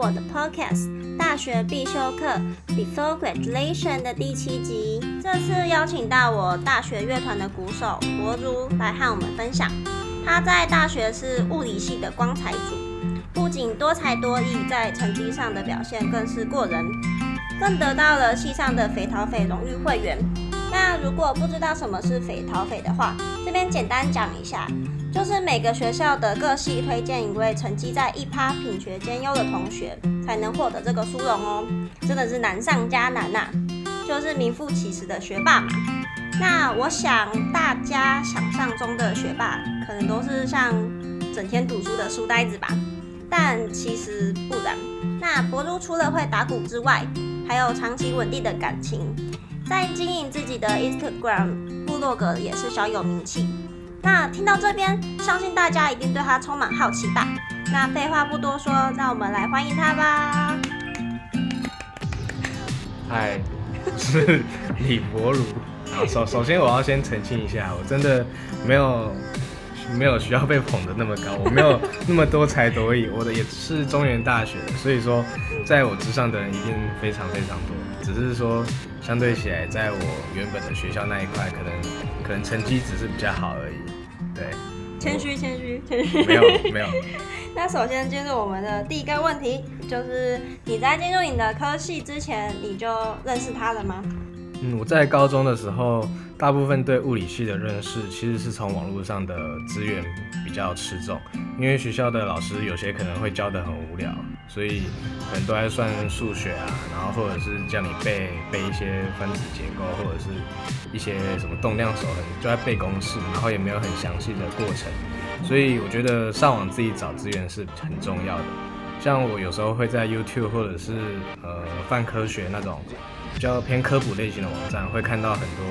我的 podcast 大学必修课 Before Graduation 的第七集。这次邀请到我大学乐团的鼓手博如来和我们分享。他在大学是物理系的光彩组，不仅多才多艺，在成绩上的表现更是过人，更得到了系上的匪桃匪荣誉会员。那如果不知道什么是匪桃匪的话，这边简单讲一下。就是每个学校的各系推荐一位成绩在一趴品学兼优的同学，才能获得这个殊荣哦，真的是难上加难呐，就是名副其实的学霸嘛。那我想大家想象中的学霸，可能都是像整天读书的书呆子吧，但其实不然。那博主除了会打鼓之外，还有长期稳定的感情，在经营自己的 Instagram 部落格也是小有名气。那听到这边，相信大家一定对他充满好奇吧？那废话不多说，让我们来欢迎他吧。嗨，是李博如。然后首首先我要先澄清一下，我真的没有没有需要被捧得那么高，我没有那么多才多艺。我的也是中原大学的，所以说在我之上的人一定非常非常多。只是说相对起来，在我原本的学校那一块，可能可能成绩只是比较好而已。对，谦虚谦虚谦虚，没有没有。那首先进入我们的第一个问题，就是你在进入你的科系之前，你就认识他了吗？嗯，我在高中的时候，大部分对物理系的认识其实是从网络上的资源比较吃重，因为学校的老师有些可能会教的很无聊，所以可能都在算数学啊，然后或者是叫你背背一些分子结构，或者是一些什么动量守恒，就在背公式，然后也没有很详细的过程，所以我觉得上网自己找资源是很重要的。像我有时候会在 YouTube 或者是呃泛科学那种。比较偏科普类型的网站，会看到很多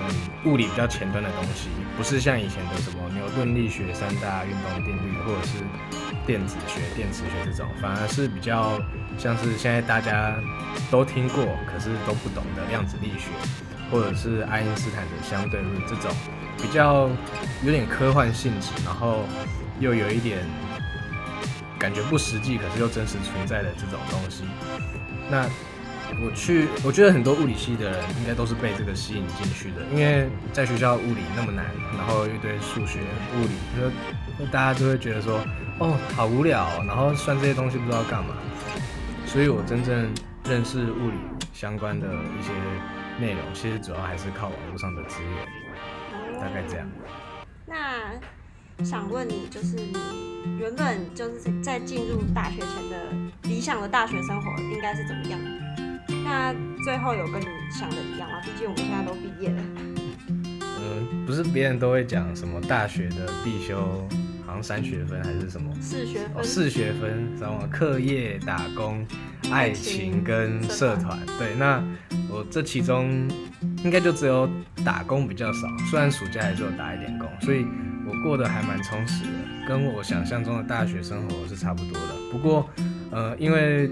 嗯物理比较前端的东西，不是像以前的什么牛顿力学三大运动定律，或者是电子学、电磁学这种，反而是比较像是现在大家都听过，可是都不懂的量子力学，或者是爱因斯坦的相对论这种比较有点科幻性质，然后又有一点感觉不实际，可是又真实存在的这种东西，那。我去，我觉得很多物理系的人应该都是被这个吸引进去的，因为在学校物理那么难，然后一堆数学、物理，就大家就会觉得说，哦，好无聊，然后算这些东西不知道干嘛。所以我真正认识物理相关的一些内容，其实主要还是靠网络上的资源，大概这样。那想问你，就是你原本就是在进入大学前的理想的大学生活应该是怎么样？那最后有跟你想的一样吗？毕竟我们现在都毕业了。嗯，不是别人都会讲什么大学的必修，好像三学分还是什么？四学分。哦四学分，什么课业、打工、爱情跟社团。对，那我这其中应该就只有打工比较少，虽然暑假还是有打一点工，所以我过得还蛮充实的，跟我想象中的大学生活是差不多的。不过，呃，因为，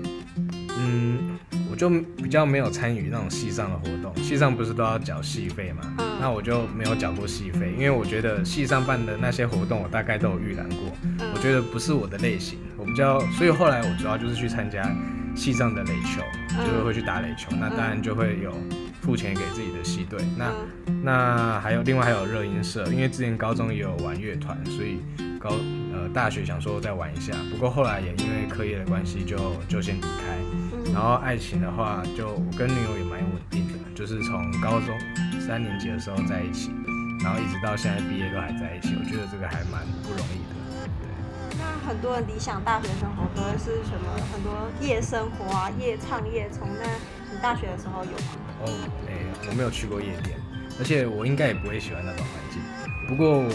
嗯。我就比较没有参与那种戏上的活动，戏上不是都要缴戏费嘛？那我就没有缴过戏费，因为我觉得戏上办的那些活动，我大概都有预览过，我觉得不是我的类型，我比较，所以后来我主要就是去参加戏上的垒球，就是会去打垒球，那当然就会有付钱给自己的戏队，那那还有另外还有热音社，因为之前高中也有玩乐团，所以高呃大学想说再玩一下，不过后来也因为课业的关系就就先离开。然后爱情的话，就我跟女友也蛮稳定的，就是从高中三年级的时候在一起，然后一直到现在毕业都还在一起，我觉得这个还蛮不容易的。对。那很多人理想大学生活都会是什么？很多夜生活啊，夜唱夜冲。那你大学的时候有吗？哦，哎，我没有去过夜店，而且我应该也不会喜欢那种环境。不过我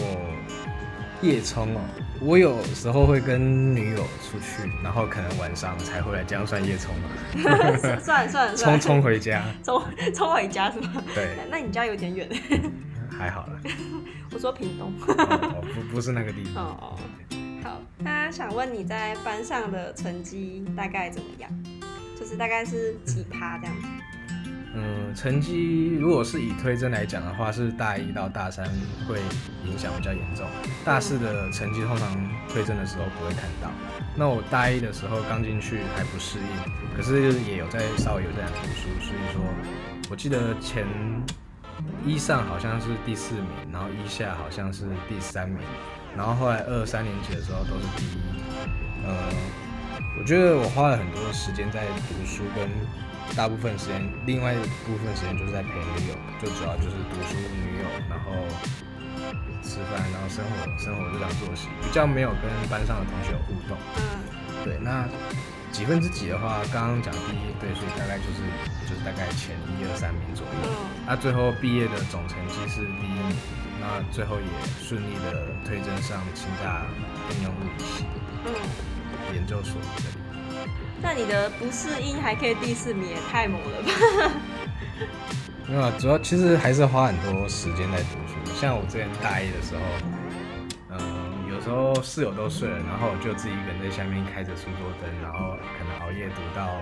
夜冲哦。我有时候会跟女友出去，然后可能晚上才回来，这样算夜冲吗？算算冲冲回家，冲冲回家是吗？对。那你家有点远。还好了。我说屏东。不不是那个地方。哦。好，那想问你在班上的成绩大概怎么样？就是大概是几趴这样子？嗯，成绩如果是以推甄来讲的话，是大一到大三会影响比较严重，大四的成绩通常推甄的时候不会看到。那我大一的时候刚进去还不适应，可是也有在稍微有在读书，所以说我记得前一上好像是第四名，然后一下好像是第三名，然后后来二三年级的时候都是第一。呃，我觉得我花了很多时间在读书跟。大部分时间，另外一部分时间就是在陪女友，就主要就是读书、女友，然后吃饭，然后生活，生活日常作息，比较没有跟班上的同学有互动。嗯，对，那几分之几的话，刚刚讲第一，对，所以大概就是就是大概前一二三名左右。那最后毕业的总成绩是第一名，那最后也顺利的推甄上清大应用物理系，嗯，研究所这里。那你的不适应还可以第四名，也太猛了吧！没有啊，主要其实还是花很多时间在读书。像我之前大一的时候，嗯，有时候室友都睡了，然后我就自己一个人在下面开着书桌灯，然后可能熬夜读到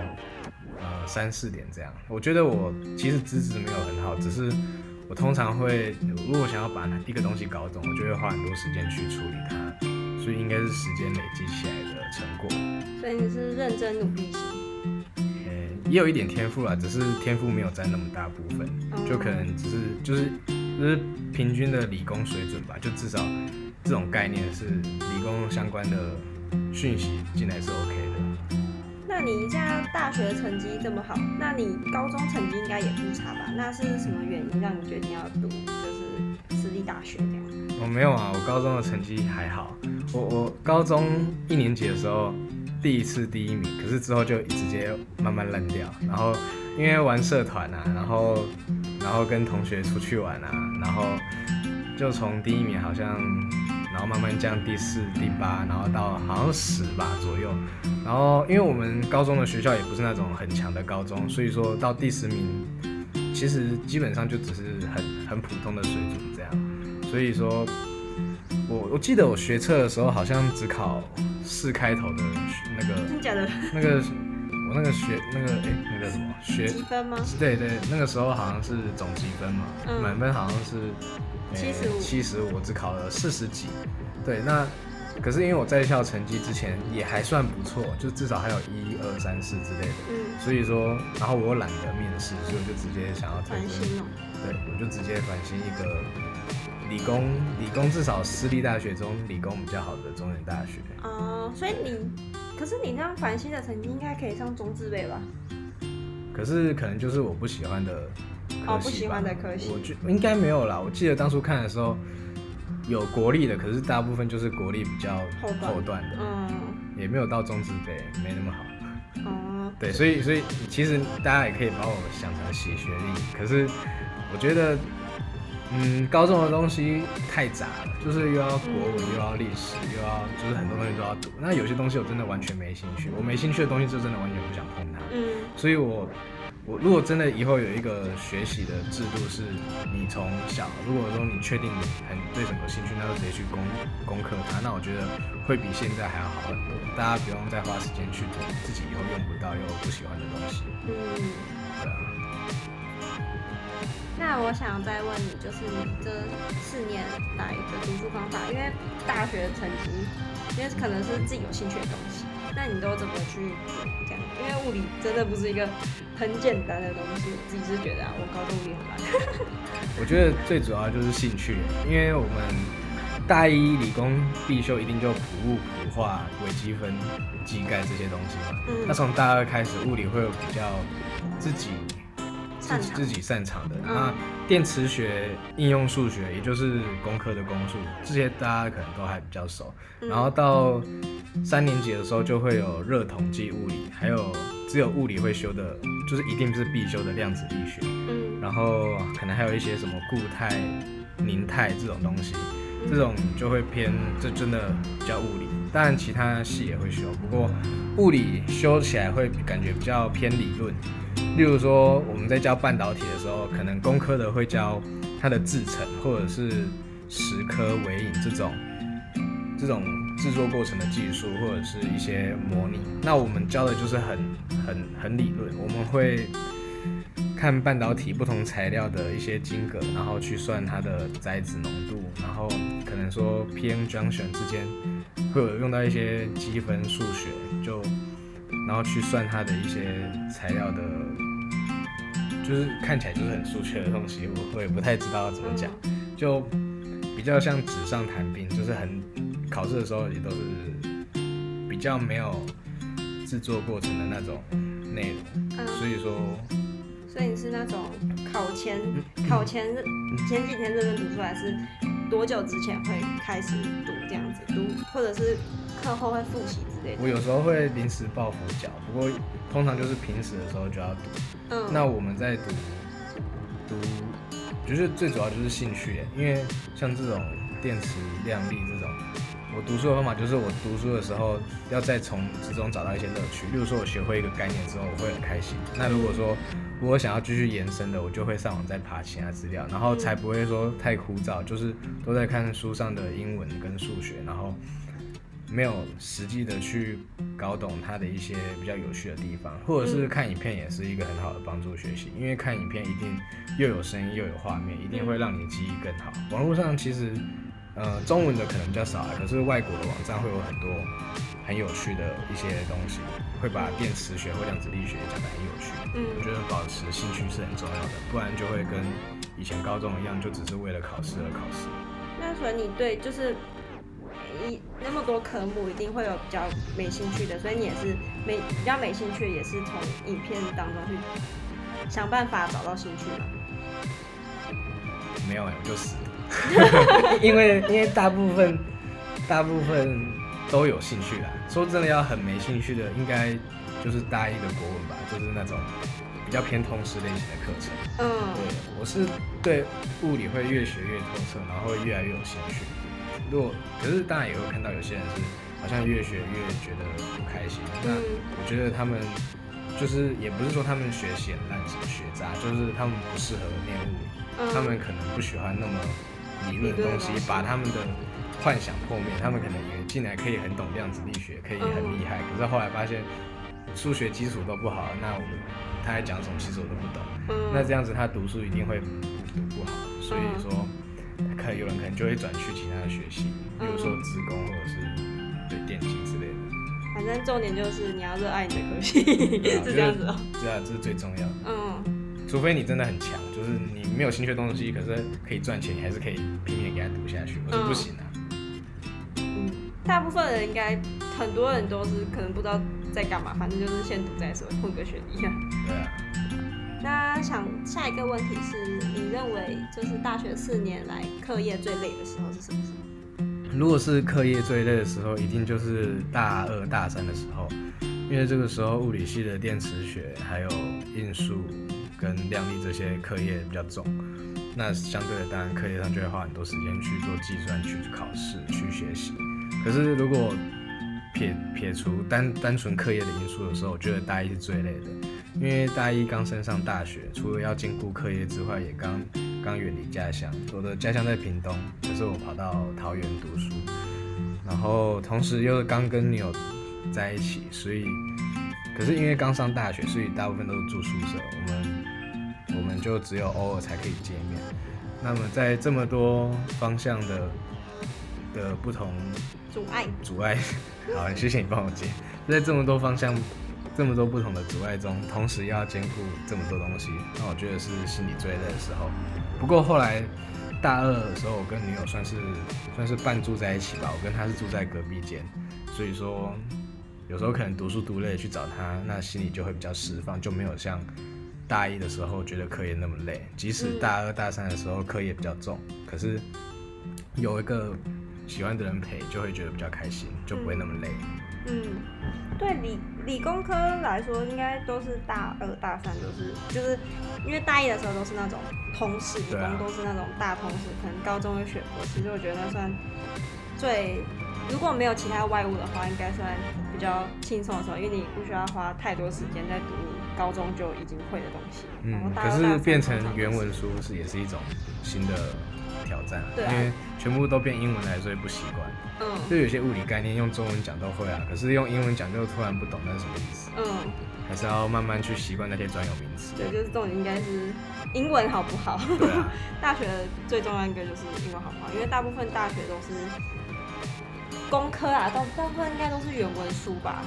呃三四点这样。我觉得我其实资质没有很好，只是我通常会如果想要把一个东西搞懂，我就会花很多时间去处理它。所以应该是时间累积起来的成果。所以你是认真努力型。呃，也有一点天赋啦，只是天赋没有占那么大部分，就可能只是就是就是平均的理工水准吧，就至少这种概念是理工相关的讯息进来是 OK 的。那你现在大学成绩这么好，那你高中成绩应该也不差吧？那是什么原因让你决定要读就是私立大学这样？我没有啊，我高中的成绩还好。我我高中一年级的时候第一次第一名，可是之后就直接慢慢烂掉。然后因为玩社团啊，然后然后跟同学出去玩啊，然后就从第一名好像，然后慢慢降第四、第八，然后到好像十吧左右。然后因为我们高中的学校也不是那种很强的高中，所以说到第十名，其实基本上就只是很很普通的水准。所以说，我我记得我学测的时候好像只考四开头的那个，真假的？那个我那个学那个哎那个什么学积分吗？对对，那个时候好像是总积分嘛，满分好像是七十五，七十五，我只考了四十几。对，那可是因为我在校成绩之前也还算不错，就至少还有一二三四之类的。嗯。所以说，然后我又懒得面试，所以我就直接想要转心哦。对，我就直接转心一个。理工，理工至少私立大学中理工比较好的中原大学。哦，所以你，可是你那样繁星的成绩应该可以上中智北吧？可是可能就是我不喜欢的科系不喜欢的科系，我觉应该没有啦。我记得当初看的时候有国立的，可是大部分就是国立比较后段的，嗯，也没有到中智北没那么好。哦，对，所以所以其实大家也可以把我想成写学历，可是我觉得。嗯，高中的东西太杂了，就是又要国文，又要历史，又要就是很多东西都要读。那有些东西我真的完全没兴趣，我没兴趣的东西就真的完全不想碰它。嗯，所以我我如果真的以后有一个学习的制度，是你从小如果说你确定你很对什么有兴趣，那就直接去攻攻克它。那我觉得会比现在还要好很多，大家不用再花时间去读自己以后用不到又不喜欢的东西。嗯。那我想再问你，就是你这四年来的读书方法，因为大学成绩，因为可能是自己有兴趣的东西，那你都怎么去这样？因为物理真的不是一个很简单的东西，我自己是觉得啊，我高中物理很烂。我觉得最主要就是兴趣，因为我们大一理工必修一定就普物、普化、微积分、机概这些东西嘛。嗯。那从大二开始，物理会有比较自己。自己自己擅长的，那电磁学、应用数学，也就是工科的工数，这些大家可能都还比较熟。然后到三年级的时候，就会有热统计物理，还有只有物理会修的，就是一定是必修的量子力学。嗯，然后可能还有一些什么固态、凝态这种东西，这种就会偏，这真的叫物理。当然其他系也会修，不过物理修起来会感觉比较偏理论。例如说，我们在教半导体的时候，可能工科的会教它的制程，或者是蚀刻、微影这种这种制作过程的技术，或者是一些模拟。那我们教的就是很很很理论，我们会看半导体不同材料的一些晶格，然后去算它的载子浓度，然后可能说 P-N junction 之间会有用到一些积分数学，就然后去算它的一些材料的，就是看起来就是很数学的东西，我我也不太知道怎么讲，就比较像纸上谈兵，就是很考试的时候也都是比较没有制作过程的那种内容，所以说。所以你是那种考前考前前几天认真读出来，是多久之前会开始读这样子读，或者是课后会复习之类的？我有时候会临时抱佛脚，不过通常就是平时的时候就要读。嗯，那我们在读读，就是最主要就是兴趣，因为像这种电池量力这种。我读书的方法就是，我读书的时候要再从之中找到一些乐趣。例如说，我学会一个概念之后，我会很开心。那如果说我想要继续延伸的，我就会上网再爬其他资料，然后才不会说太枯燥，就是都在看书上的英文跟数学，然后没有实际的去搞懂它的一些比较有趣的地方。或者是看影片也是一个很好的帮助学习，因为看影片一定又有声音又有画面，一定会让你记忆更好。网络上其实。呃，中文的可能比较少啊，可是外国的网站会有很多很有趣的一些东西，会把电磁学或量子力学讲得很有趣。嗯，我觉得保持兴趣是很重要的，不然就会跟以前高中一样，就只是为了考试而考试。那所以你对就是一那么多科目，一定会有比较没兴趣的，所以你也是没比较没兴趣，也是从影片当中去想办法找到兴趣嘛？没有哎，我就死。因为因为大部分大部分都有兴趣啦。说真的，要很没兴趣的，应该就是大一的国文吧，就是那种比较偏通识类型的课程。嗯，对，我是对物理会越学越透彻，然后会越来越有兴趣。如果可是当然也会看到有些人是好像越学越觉得不开心。那我觉得他们就是也不是说他们学习很烂，什么学渣，就是他们不适合念物理，他们可能不喜欢那么。理论的东西，把他们的幻想破灭。他们可能以为进来可以很懂量子力学，可以很厉害。可是后来发现数学基础都不好，那我们他在讲什么，其实我都不懂。那这样子他读书一定会读不好。所以说，可能有人可能就会转去其他的学习，比如说职工或者是对电机之类的。反正重点就是你要热爱你的科系，是这样子哦。对啊，这是最重要的。嗯。除非你真的很强，就是你没有兴趣的东西，可是可以赚钱，你还是可以拼命给他读下去。我是不行啊。嗯，大部分人应该很多人都是可能不知道在干嘛，反正就是先读再说，混个学历。对啊。想下一个问题是你认为就是大学四年来课业最累的时候是什么时候？如果是课业最累的时候，一定就是大二大三的时候，因为这个时候物理系的电磁学还有应数。跟量力这些课业比较重，那相对的当然课业上就会花很多时间去做计算、去考试、去学习。可是如果撇撇除单单纯课业的因素的时候，我觉得大一是最累的，因为大一刚升上大学，除了要兼顾课业之外，也刚刚远离家乡。我的家乡在屏东，可是我跑到桃园读书，然后同时又刚跟女友在一起，所以可是因为刚上大学，所以大部分都是住宿舍。我们我们就只有偶尔才可以见面。那么在这么多方向的的不同阻碍阻碍，好，谢谢你帮我接。在这么多方向、这么多不同的阻碍中，同时要兼顾这么多东西，那我觉得是心里最累的时候。不过后来大二的时候，我跟女友算是算是半住在一起吧，我跟她是住在隔壁间，所以说有时候可能读书读累去找她，那心里就会比较释放，就没有像。大一的时候觉得课业那么累，即使大二大三的时候课业比较重，可是有一个喜欢的人陪，就会觉得比较开心，就不会那么累。嗯，对理理工科来说，应该都是大二大三都是，就是因为大一的时候都是那种通识，理工都是那种大通识，可能高中有学过，其实我觉得算最如果没有其他外物的话，应该算比较轻松的时候，因为你不需要花太多时间在读。高中就已经会的东西，嗯，可是变成原文书是也是一种新的战啊，对啊因为全部都变英文来，所以不习惯。嗯就有些物理概念用中文讲都会啊，可是用英文讲就突然不懂那是什么意思，嗯，还是要慢慢去习惯那些专有名词。对，就是重点应该是英文好不好？对啊，大学最重要一个就是英文好不好，因为大部分大学都是工科啊，大大部分应该都是原文书吧。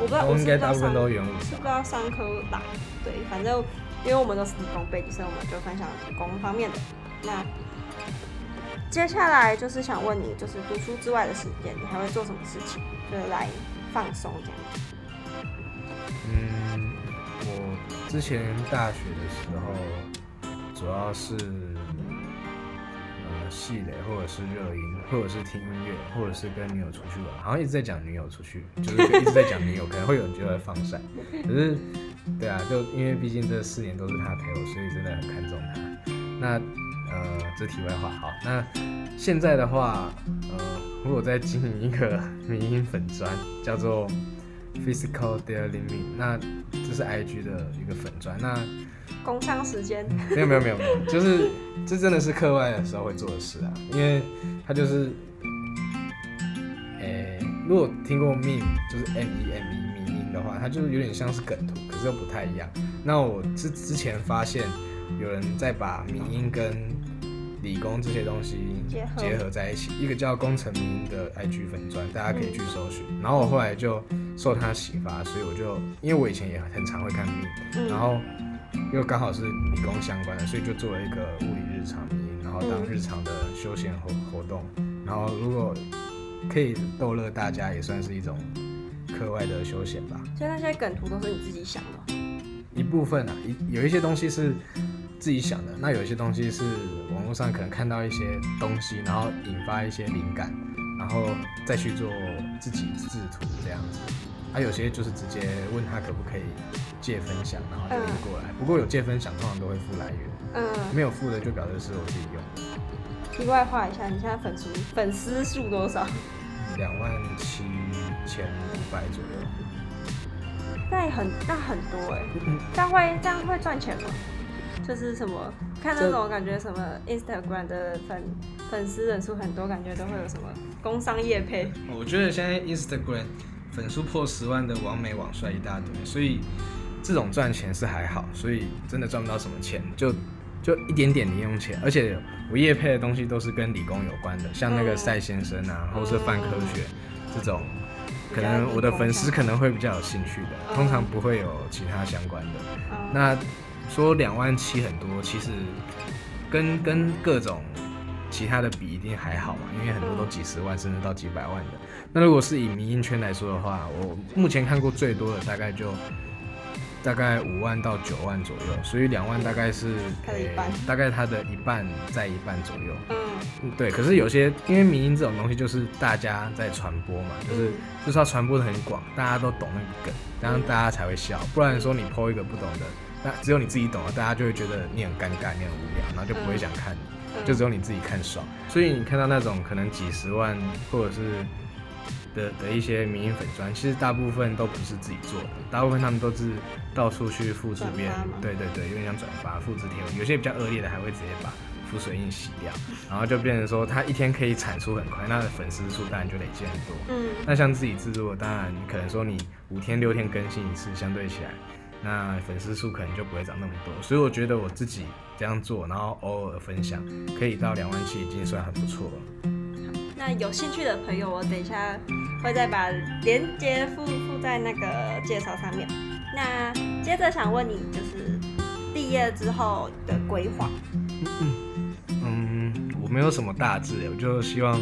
我不知道，我应该大部分都原文是不知道商科来，对，反正因为我们都是理工背景，所以我们就分享理工方面的。那接下来就是想问你，就是读书之外的时间，你还会做什么事情，就是来放松这样子？嗯，我之前大学的时候，主要是呃戏垒，或者是热音，或者是听音乐，或者是跟女友出去玩，好像一直在讲女友出去，就是一直在讲女友，可能会有人觉得放闪，可是对啊，就因为毕竟这四年都是他陪我，所以真的很看重他。那呃，这题外话，好，那现在的话，呃，我有在经营一个民音粉砖，叫做 Physical Daily Limit，那这是 IG 的一个粉砖，那工商时间，没有没有没有没有，就是这真的是课外的时候会做的事啊，因为它就是，诶、如果听过 Me，就是 M E M E 迷音的话，它就是有点像是梗图，可是又不太一样。那我之之前发现有人在把迷音跟理工这些东西结合在一起，一个叫工程迷音的 IG 粉砖，大家可以去搜寻。然后我后来就受他启发，所以我就因为我以前也很常会看。嗯，然后又刚好是理工相关的，所以就做了一个物理日常迷，然后当日常的休闲活活动，然后如果可以逗乐大家，也算是一种课外的休闲吧。所以那些梗图都是你自己想的。一部分啊，一有一些东西是自己想的，那有一些东西是网络上可能看到一些东西，然后引发一些灵感，然后再去做自己制图这样子。啊，有些就是直接问他可不可以借分享，然后就印过来。不过有借分享，通常都会付来源。嗯，没有付的就表示是我自己用，题外话一下，你现在粉丝粉丝数多少？两万七千五百左右。那也很那很多哎、这样会这样会赚钱吗？就是什么看那种感觉什么 Instagram 的粉粉丝人数很多，感觉都会有什么工商业配。我觉得现在 Instagram 粉数破十万的网美网帅一大堆，所以这种赚钱是还好，所以真的赚不到什么钱，就就一点点零用钱。而且我业配的东西都是跟理工有关的，像那个嗯赛先生啊，或是泛科学这种。可能我的粉丝可能会比较有兴趣的，嗯通常不会有其他相关的。嗯那说两万七很多，其实跟跟各种其他的比一定还好嘛，因为很多都几十万甚至到几百万的。那如果是以民音圈来说的话，我目前看过最多的大概就大概五万到九万左右，所以两万大概是大概它的一半在一半左右。对，可是有些因为民音这种东西就是大家在传播嘛，就是、嗯就是要传播的很广，大家都懂那个梗，这样大家才会笑。不然说你抛一个不懂的，那只有你自己懂了，大家就会觉得你很尴尬，你很无聊，然后就不会想看你，嗯就只有你自己看爽。所以你看到那种可能几十万或者是的的一些民营粉砖，其实大部分都不是自己做的，大部分他们都是到处去复制别人对对对，有点像转发、复制贴文，有些比较恶劣的还会直接把浮水印洗掉，然后就变成说他一天可以产出很快，那粉丝数当然就累积很多。嗯那像自己制作，当然可能说你五天六天更新一次，相对起来，那粉丝数可能就不会涨那么多。所以我觉得我自己这样做，然后偶尔分享，可以到两万七，已经算很不错了。那有兴趣的朋友，我等一下会再把链接附附在那个介绍上面。那接着想问你，就是毕业之后的规划。嗯，我没有什么大志，我就希望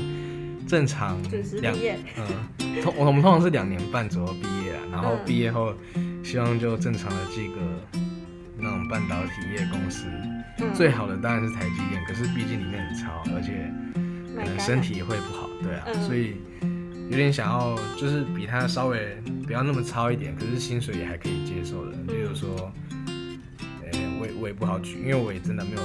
正常准时两毕业，嗯，通我们通常是两年半左右毕业啊，然后嗯毕业后希望就正常的进个那种半导体业公司，嗯。最好的当然是台积电，可是毕竟里面很潮，而且可能身体也会不好，对啊，嗯。所以有点想要就是比它稍微不要那么糙一点，可是薪水也还可以接受的，例如说，呃、我也我也不好举，因为我也真的没有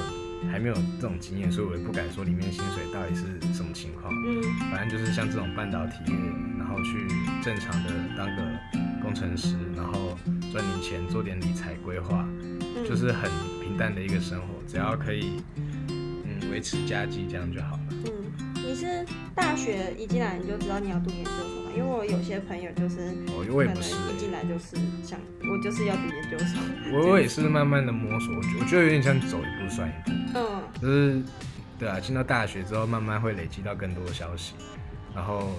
还没有这种经验，所以我也不敢说里面薪水到底是什么情况。嗯。反正就是像这种半导体业，然后去正常的当个工程师，然后赚点钱，做点理财规划，嗯，就是很平淡的一个生活。只要可以，嗯，维持家计这样就好了。嗯，你是大学一进来你就知道你要读研究所吗？因为我有些朋友就是我可能我也不是、一进来就是想我就是要读研究所。我我也是慢慢的摸索，我觉我觉得有点像走一步算一步，嗯就是对啊，进到大学之后慢慢会累积到更多的消息，然后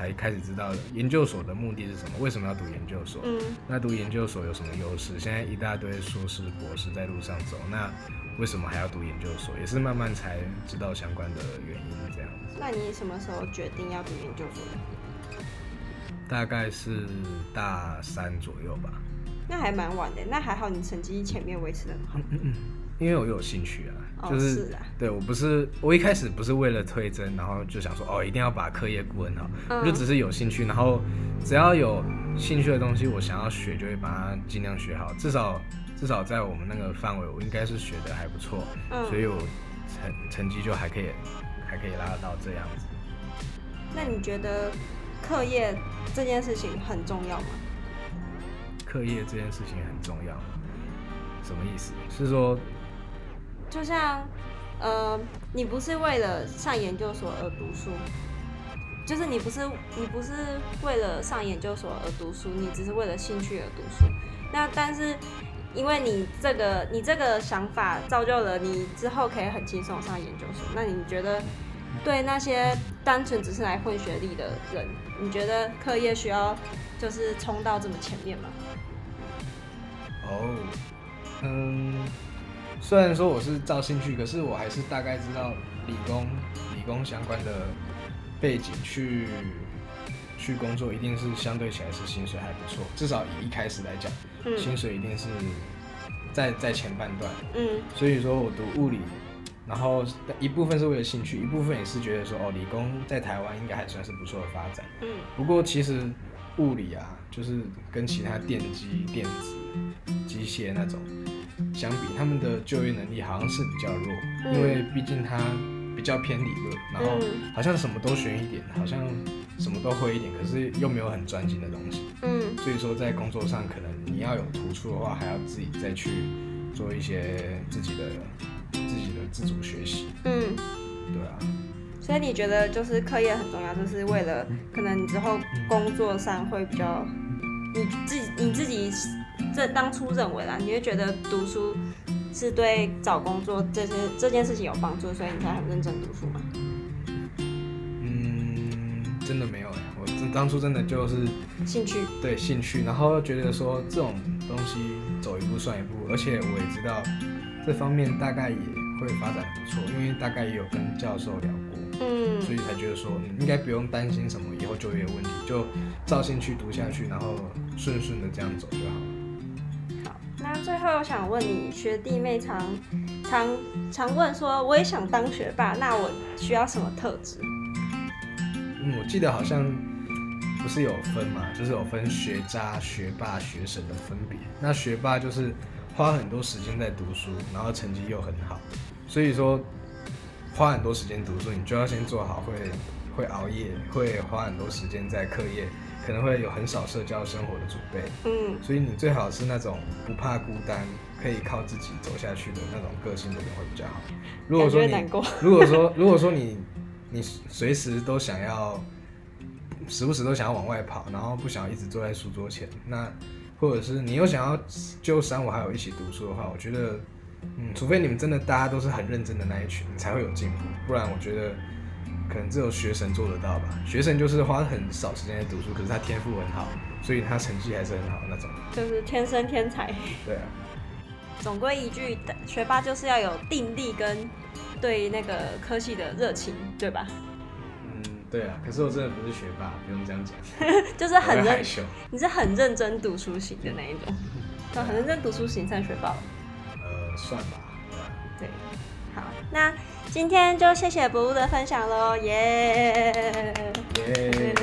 才开始知道研究所的目的是什么，为什么要读研究所。嗯那读研究所有什么优势？现在一大堆硕士、博士在路上走，那为什么还要读研究所？也是慢慢才知道相关的原因，这样子。那你什么时候决定要读研究所的？大概是大三左右吧，那还蛮晚的，那还好你成绩前面维持的很好。因为我有兴趣啊，哦就是是啊对我不是我一开始不是为了推甄，然后就想说哦一定要把课业顾很好，嗯我就只是有兴趣，然后只要有兴趣的东西，我想要学就会把它尽量学好，至少至少在我们那个范围，我应该是学的还不错，嗯所以我成成绩就还可以还可以拉得到这样子。那你觉得课业这件事情很重要吗？课业这件事情很重要，什么意思？是说就像，呃，你不是为了上研究所而读书，就是你不是你不是为了上研究所而读书，你只是为了兴趣而读书。那但是因为你这个你这个想法造就了你之后可以很轻松上研究所。那你觉得对那些单纯只是来混学历的人，你觉得课业需要就是冲到这么前面吗？哦，嗯，虽然说我是照兴趣，可是我还是大概知道理工理工相关的背景去去工作，一定是相对起来是薪水还不错，至少以一开始来讲，嗯薪水一定是在在前半段。嗯所以说我读物理，然后一部分是为了兴趣，一部分也是觉得说哦，理工在台湾应该还算是不错的发展。嗯不过其实物理啊，就是跟其他电机、电子、机械那种相比，他们的就业能力好像是比较弱，嗯因为毕竟他比较偏理论，然后嗯好像什么都学一点，好像什么都会一点，可是又没有很专精的东西。嗯所以说在工作上，可能你要有突出的话，还要自己再去做一些自己的自己的自主学习，嗯。对啊。所以你觉得就是课业很重要，就是为了可能你之后工作上会比较，你自己你自己这当初认为啦，你会觉得读书是对找工作这些这件事情有帮助，所以你才很认真读书吗？嗯，真的没有哎，我真当初真的就是兴趣，对兴趣，然后觉得说这种东西走一步算一步，而且我也知道这方面大概也会发展得不错，因为大概也有跟教授聊过，嗯所以才觉得说嗯应该不用担心什么以后就业问题，就照兴趣读下去，然后顺顺的这样走就好了。最后我想问你，学弟妹常常常问说，我也想当学霸，那我需要什么特质？我记得好像不是有分嘛，就是有分学渣、学霸、学神的分别。那学霸就是花很多时间在读书，然后成绩又很好，所以说花很多时间读书，你就要先做好会会熬夜，会花很多时间在课业，可能会有很少社交生活的准备。嗯所以你最好是那种不怕孤单，可以靠自己走下去的那种个性的人会比较好。如果说你 如果说如果说你你随时都想要，时不时都想要往外跑，然后不想要一直坐在书桌前，那或者是你又想要就三五好友一起读书的话，我觉得，嗯，除非你们真的大家都是很认真的那一群，你才会有进步，不然我觉得可能只有学神做得到吧。学神就是花很少时间在读书，可是他天赋很好，所以他成绩还是很好那种。就是天生天才。对啊，总归一句，学霸就是要有定力跟对那个科系的热情，对吧？嗯，对啊。可是我真的不是学霸，不用这样讲，就是很认。你是很认真读书型的那一种，对，很认真读书型算学霸吧？呃，算吧。对，好，那今天就谢谢博物的分享喽，耶、耶、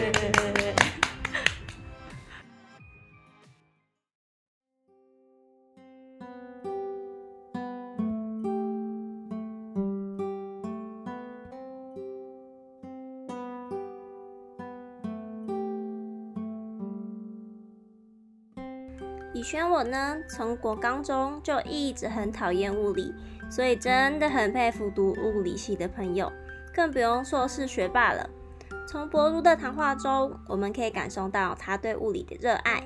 以轩我呢，从国高中就一直很讨厌物理，所以真的很佩服读物理系的朋友，更不用说是学霸了。从博如的谈话中，我们可以感受到他对物理的热爱，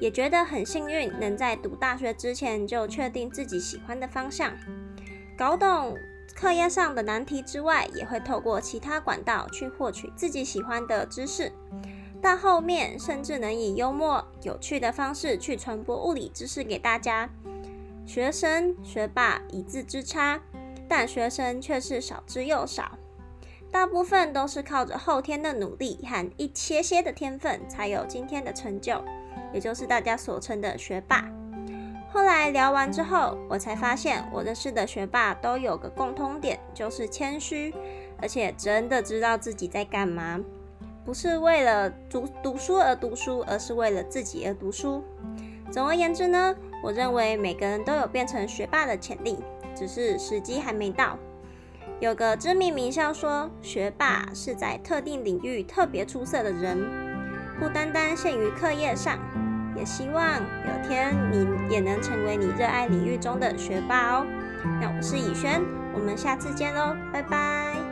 也觉得很幸运能在读大学之前就确定自己喜欢的方向，搞懂课业上的难题之外，也会透过其他管道去获取自己喜欢的知识。到后面，甚至能以幽默、有趣的方式去传播物理知识给大家。学生学霸一字之差，但学生却是少之又少。大部分都是靠着后天的努力和一些些的天分，才有今天的成就，也就是大家所称的学霸。后来聊完之后，我才发现我认识的学霸都有个共通点，就是谦虚，而且真的知道自己在干嘛，不是为了读读书而读书，而是为了自己而读书。总而言之呢，我认为每个人都有变成学霸的潜力，只是时机还没到。有个知名名校说，学霸是在特定领域特别出色的人，不单单限于课业上。也希望有天你也能成为你热爱领域中的学霸哦。那我是以轩，我们下次见喽，拜拜。